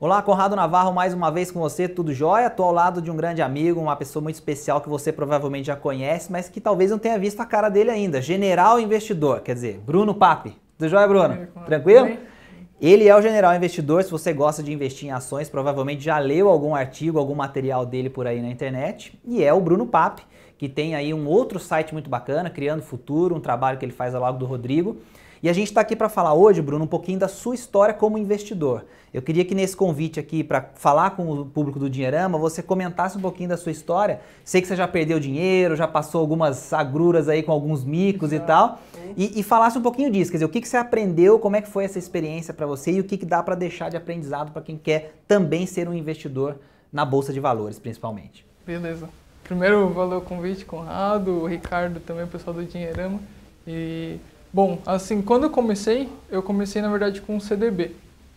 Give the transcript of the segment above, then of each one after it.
Olá, Conrado Navarro, mais uma vez com você, tudo jóia? Estou ao lado de um grande amigo, uma pessoa muito especial que você provavelmente já conhece, mas que talvez não tenha visto a cara dele ainda. General Investidor, quer dizer, Bruno Papi. Tudo jóia, Bruno? Tranquilo? Ele é o General Investidor, se você gosta de investir em ações, provavelmente já leu algum artigo, algum material dele por aí na internet. E é o Bruno Papi, que tem aí um outro site muito bacana, Criando Futuro, um trabalho que ele faz ao lado do Rodrigo. E a gente está aqui para falar hoje, Bruno, um pouquinho da sua história como investidor. Eu queria que nesse convite aqui para falar com o público do Dinheirama, você comentasse um pouquinho da sua história. Sei que você já perdeu dinheiro, já passou algumas agruras aí com alguns micos e tal. E, e, falasse um pouquinho disso, quer dizer, o que, que você aprendeu, como é que foi essa experiência para você e o que, que dá para deixar de aprendizado para quem quer também ser um investidor na Bolsa de Valores, principalmente. Beleza. Primeiro, valeu o convite, Conrado, o Ricardo também, o pessoal do Dinheirama. E Bom, assim, quando eu comecei, eu comecei na verdade com um CDB,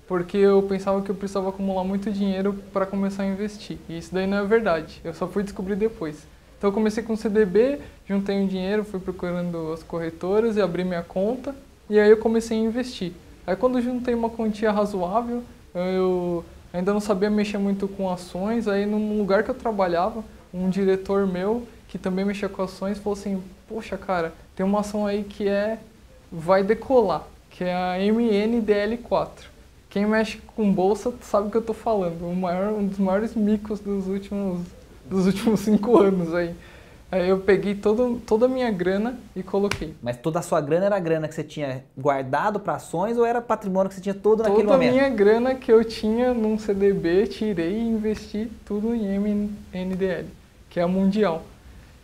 porque eu pensava que eu precisava acumular muito dinheiro para começar a investir. E isso daí não é verdade, eu só fui descobrir depois. Então eu comecei com CDB, juntei um dinheiro, fui procurando as corretoras e abri minha conta, e aí eu comecei a investir. Aí quando juntei uma quantia razoável, eu ainda não sabia mexer muito com ações, aí num lugar que eu trabalhava, um diretor meu, que também mexia com ações, falou assim, poxa cara, tem uma ação aí que é vai decolar, que é a MNDL4. Quem mexe com bolsa sabe o que eu estou falando, o maior, um dos maiores micos dos últimos, dos últimos cinco anos aí. Aí eu peguei todo, toda a minha grana e coloquei. Mas toda a sua grana era a grana que você tinha guardado para ações ou era patrimônio que você tinha todo naquele toda momento? Toda a minha grana que eu tinha num CDB, tirei e investi tudo em MNDL, que é a mundial.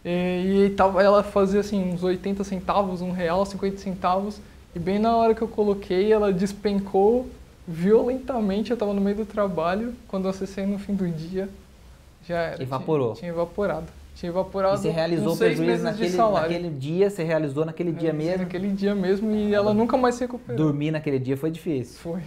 E, e tava, ela fazia assim uns 80 centavos, um real, 50 centavos. E bem na hora que eu coloquei, ela despencou violentamente. Eu estava no meio do trabalho. Quando eu acessei no fim do dia, já era. Evaporou. Tinha, tinha evaporado. Tinha evaporado. E você realizou o prejuízo naquele, naquele dia? Você realizou naquele dia mesmo? Naquele dia mesmo e ela nunca mais se recuperou. Dormir naquele dia foi difícil. Foi.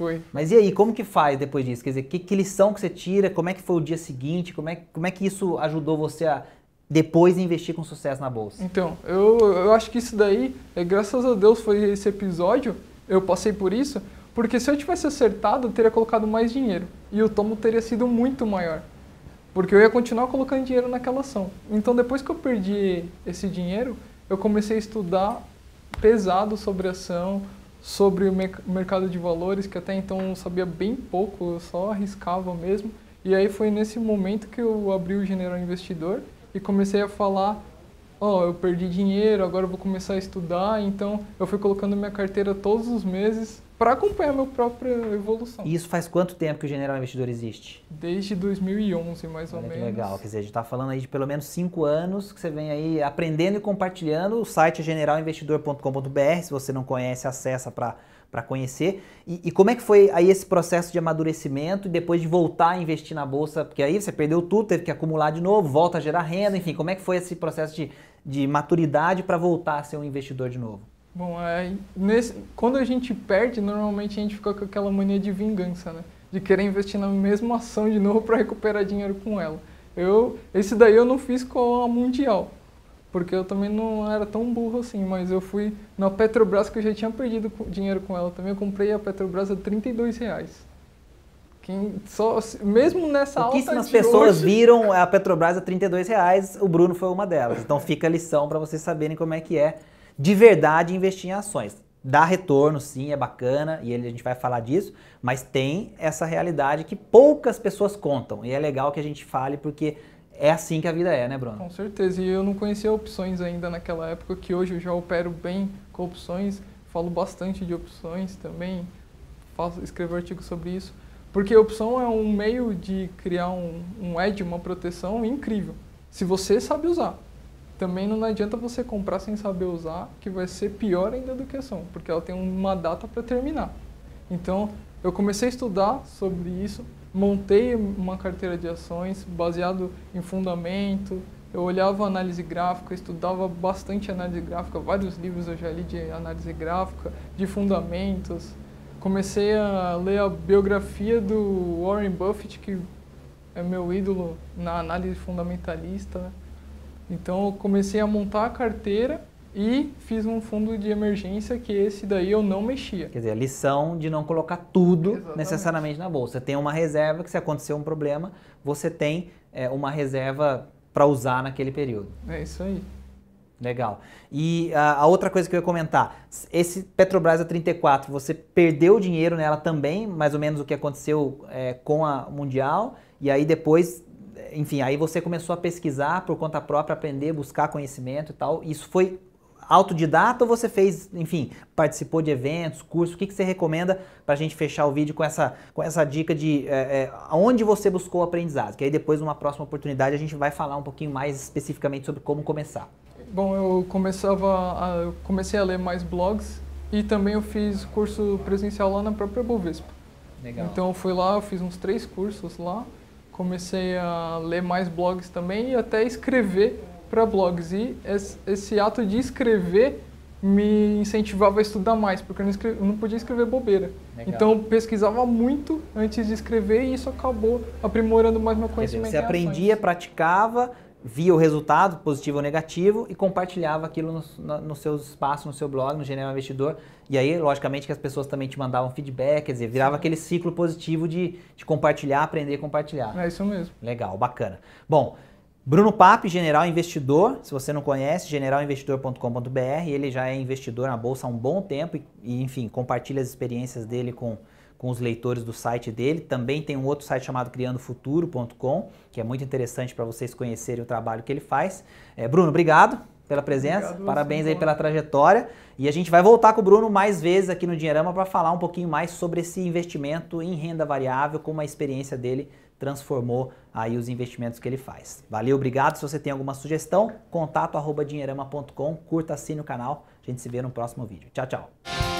Foi. Mas e aí, como que faz depois disso? Quer dizer, que, que lição que você tira? Como é que foi o dia seguinte? Como é, como é que isso ajudou você a depois investir com sucesso na bolsa? Então, eu, eu acho que isso daí, é, graças a Deus foi esse episódio, eu passei por isso, porque se eu tivesse acertado, eu teria colocado mais dinheiro e o tomo teria sido muito maior. Porque eu ia continuar colocando dinheiro naquela ação. Então, depois que eu perdi esse dinheiro, eu comecei a estudar pesado sobre ação, sobre o mercado de valores, que até então eu sabia bem pouco, eu só arriscava mesmo. E aí foi nesse momento que eu abri o General Investidor e comecei a falar, ó, oh, eu perdi dinheiro, agora eu vou começar a estudar, então eu fui colocando minha carteira todos os meses para acompanhar minha própria evolução. E isso faz quanto tempo que o General Investidor existe? Desde 2011, mais Olha ou que menos. legal, quer dizer, a gente está falando aí de pelo menos cinco anos que você vem aí aprendendo e compartilhando. O site é generalinvestidor.com.br, se você não conhece, acessa para para conhecer. E, e, como é que foi aí esse processo de amadurecimento e depois de voltar a investir na bolsa? Porque aí você perdeu tudo, teve que acumular de novo, volta a gerar renda, enfim, como é que foi esse processo de, de maturidade para voltar a ser um investidor de novo? Bom, é, nesse, quando a gente perde, normalmente a gente fica com aquela mania de vingança, né? De querer investir na mesma ação de novo para recuperar dinheiro com ela. Eu, esse daí eu não fiz com a Mundial porque eu também não era tão burro assim, mas eu fui na Petrobras que eu já tinha perdido dinheiro com ela também, eu comprei a Petrobras a 32 reais. Quem só, mesmo nessa alta Pouquíssimas pessoas hoje... viram a Petrobras a 32 reais, o Bruno foi uma delas. Então fica a lição para vocês saberem como é que é de verdade investir em ações. Dá retorno, sim, é bacana, e a gente vai falar disso, mas tem essa realidade que poucas pessoas contam. E é legal que a gente fale porque é assim que a vida é, né, Bruno? Com certeza. E eu não conhecia opções ainda naquela época, que hoje eu já opero bem com opções, falo bastante de opções também, faço, escrevo artigos sobre isso. Porque opção é um meio de criar um, um edge, uma proteção incrível, se você sabe usar. Também não adianta você comprar sem saber usar, que vai ser pior ainda do que ação, porque ela tem uma data para terminar. Então, eu comecei a estudar sobre isso, montei uma carteira de ações baseado em fundamento. Eu olhava análise gráfica, estudava bastante análise gráfica, vários livros eu já li de análise gráfica, de fundamentos. Comecei a ler a biografia do Warren Buffett, que é meu ídolo na análise fundamentalista. Né? Então eu comecei a montar a carteira e fiz um fundo de emergência que esse daí eu não mexia. Quer dizer, a lição de não colocar tudo Exatamente. necessariamente na bolsa. Tem uma reserva que se acontecer um problema, você tem é, uma reserva para usar naquele período. É isso aí. Legal. E a, a, outra coisa que eu ia comentar, esse Petrobras a 34, você perdeu dinheiro nela também, mais ou menos o que aconteceu é, com a Mundial, e aí depois, enfim, aí você começou a pesquisar por conta própria, aprender, buscar conhecimento e tal. Isso foi autodidata ou você fez, enfim, participou de eventos, cursos? O que, que você recomenda para a gente fechar o vídeo com essa, com essa dica de é, é, onde você buscou aprendizado? Que aí depois, numa próxima oportunidade, a gente vai falar um pouquinho mais especificamente sobre como começar. Bom, eu começava a, eu comecei a ler mais blogs e também eu fiz curso presencial lá na própria Bovespa. Legal. Então eu fui lá, eu fiz uns três cursos lá, comecei a ler mais blogs também e até escrever para blogs. E esse, ato de escrever me incentivava a estudar mais, porque eu não, escrevi, eu não podia escrever bobeira. Legal. Então eu pesquisava muito antes de escrever e isso acabou aprimorando mais meu conhecimento. Você aprendia, praticava via o resultado, positivo ou negativo, e compartilhava aquilo nos no, no seus espaços, no seu blog, no General Investidor. E aí, logicamente, que as pessoas também te mandavam feedback, quer dizer, virava Sim. aquele ciclo positivo de, de compartilhar, aprender e compartilhar. É isso mesmo. Legal, bacana. Bom, Bruno Pape, General Investidor, se você não conhece, generalinvestidor.com.br, ele já é investidor na Bolsa há um bom tempo e, e enfim, compartilha as experiências dele com com os leitores do site dele. Também tem um outro site chamado criandofuturo.com, que é muito interessante para vocês conhecerem o trabalho que ele faz. É, Bruno, obrigado pela presença, obrigado, parabéns aí pela trajetória. E a gente vai voltar com o Bruno mais vezes aqui no Dinheirama para falar um pouquinho mais sobre esse investimento em renda variável, como a experiência dele transformou aí os investimentos que ele faz. Valeu, obrigado. Se você tem alguma sugestão, contato arroba dinheirama.com, curta, assine o canal. A gente se vê no próximo vídeo. Tchau, tchau.